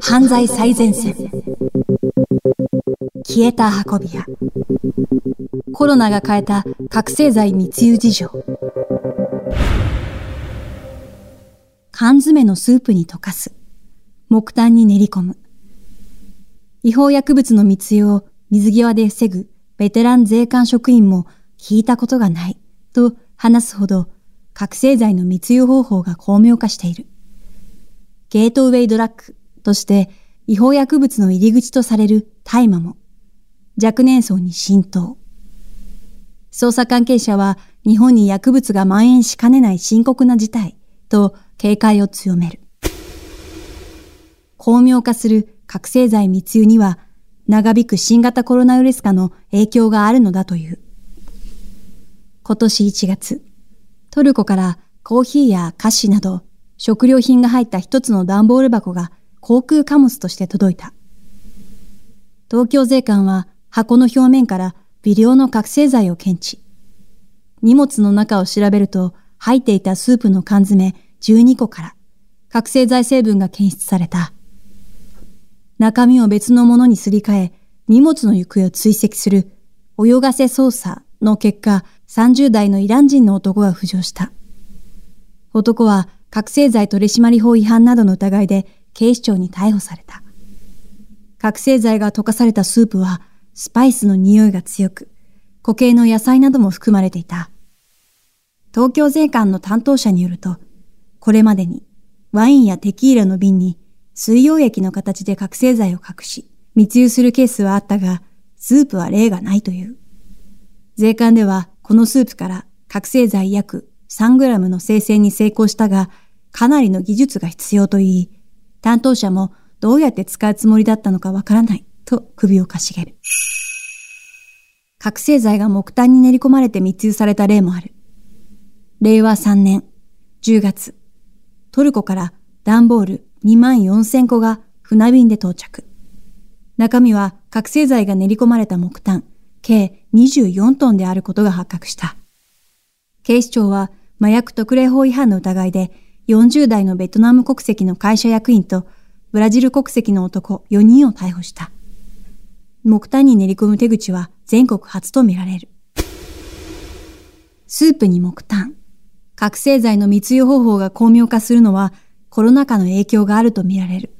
犯罪最前線。消えた運び屋。コロナが変えた覚醒剤密輸事情。缶詰のスープに溶かす。木炭に練り込む。違法薬物の密輸を水際で防ぐベテラン税関職員も聞いたことがないと話すほど覚醒剤の密輸方法が巧妙化している。ゲートウェイドラッグとして違法薬物の入り口とされる大麻も若年層に浸透。捜査関係者は日本に薬物が蔓延しかねない深刻な事態と警戒を強める。巧妙化する覚醒剤密輸には長引く新型コロナウイルス化の影響があるのだという。今年1月、トルコからコーヒーや菓子など食料品が入った一つの段ボール箱が航空貨物として届いた。東京税関は箱の表面から微量の覚醒剤を検知。荷物の中を調べると入っていたスープの缶詰12個から覚醒剤成分が検出された。中身を別のものにすり替え、荷物の行方を追跡する泳がせ捜査の結果、30代のイラン人の男が浮上した。男は覚醒剤取締法違反などの疑いで警視庁に逮捕された。覚醒剤が溶かされたスープはスパイスの匂いが強く、固形の野菜なども含まれていた。東京税関の担当者によると、これまでにワインやテキーラの瓶に水溶液の形で覚醒剤を隠し、密輸するケースはあったが、スープは例がないという。税関では、このスープから覚醒剤約 3g の生成に成功したが、かなりの技術が必要と言い、担当者もどうやって使うつもりだったのかわからないと首をかしげる。覚醒剤が木炭に練り込まれて密輸された例もある。令和3年10月、トルコから段ボール2万4千個が船便で到着。中身は覚醒剤が練り込まれた木炭、計24トンであることが発覚した。警視庁は麻薬特例法違反の疑いで40代のベトナム国籍の会社役員とブラジル国籍の男4人を逮捕した。木炭に練り込む手口は全国初とみられる。スープに木炭。覚醒剤の密輸方法が巧妙化するのはコロナ禍の影響があるとみられる。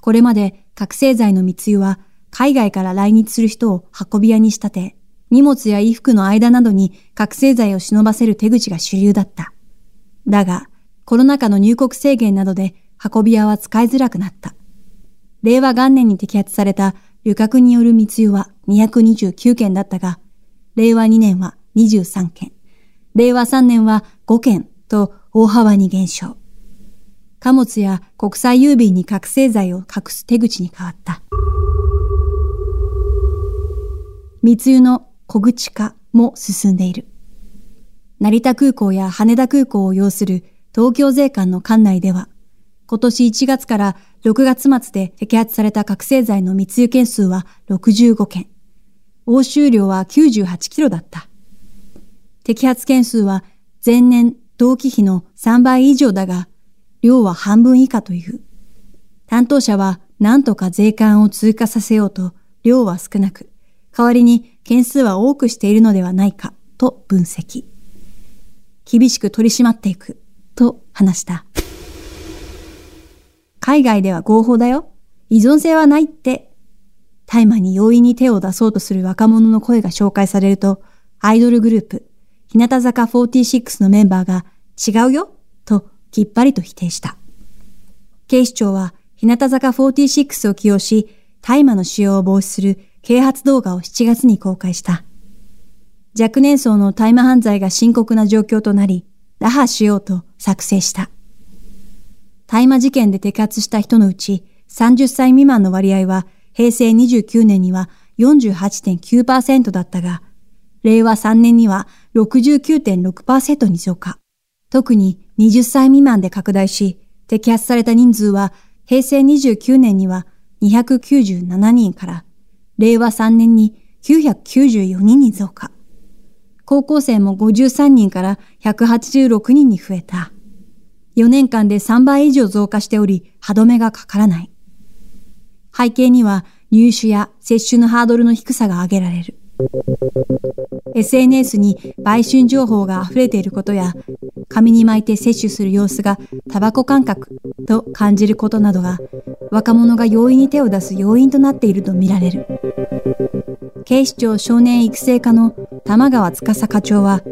これまで覚醒剤の密輸は海外から来日する人を運び屋に仕立て、荷物や衣服の間などに覚醒剤を忍ばせる手口が主流だった。だが、コロナ禍の入国制限などで運び屋は使いづらくなった。令和元年に摘発された旅客による密輸は229件だったが、令和2年は23件、令和3年は5件と大幅に減少。貨物や国際郵便に覚醒剤を隠す手口に変わった。密輸の小口化も進んでいる。成田空港や羽田空港を要する東京税関の管内では、今年1月から6月末で摘発された覚醒剤の密輸件数は65件。押収量は98キロだった。摘発件数は前年同期比の3倍以上だが、量は半分以下という。担当者は何とか税関を通過させようと量は少なく、代わりに件数は多くしているのではないかと分析。厳しく取り締まっていくと話した。海外では合法だよ。依存性はないって。大麻に容易に手を出そうとする若者の声が紹介されると、アイドルグループ、日向坂46のメンバーが違うよときっぱりと否定した。警視庁は日向坂46を起用し、大麻の使用を防止する啓発動画を7月に公開した。若年層の大麻犯罪が深刻な状況となり、打破しようと作成した。大麻事件で摘発した人のうち30歳未満の割合は平成29年には48.9%だったが、令和3年には69.6%に増加。特に20歳未満で拡大し、摘発された人数は平成29年には297人から、令和3年に994人に増加。高校生も53人から186人に増えた。4年間で3倍以上増加しており、歯止めがかからない。背景には入手や接種のハードルの低さが挙げられる。SNS に売春情報が溢れていることや、紙に巻いて摂取する様子がタバコ感覚と感じることなどが、若者が容易に手を出す要因となっているとみられる。警視庁少年育成課の玉川司課長は、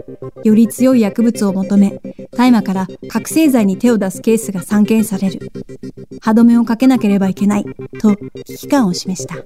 より強い薬物を求め、大麻から覚醒剤に手を出すケースが散見される。歯止めをかけなければいけない、と危機感を示した。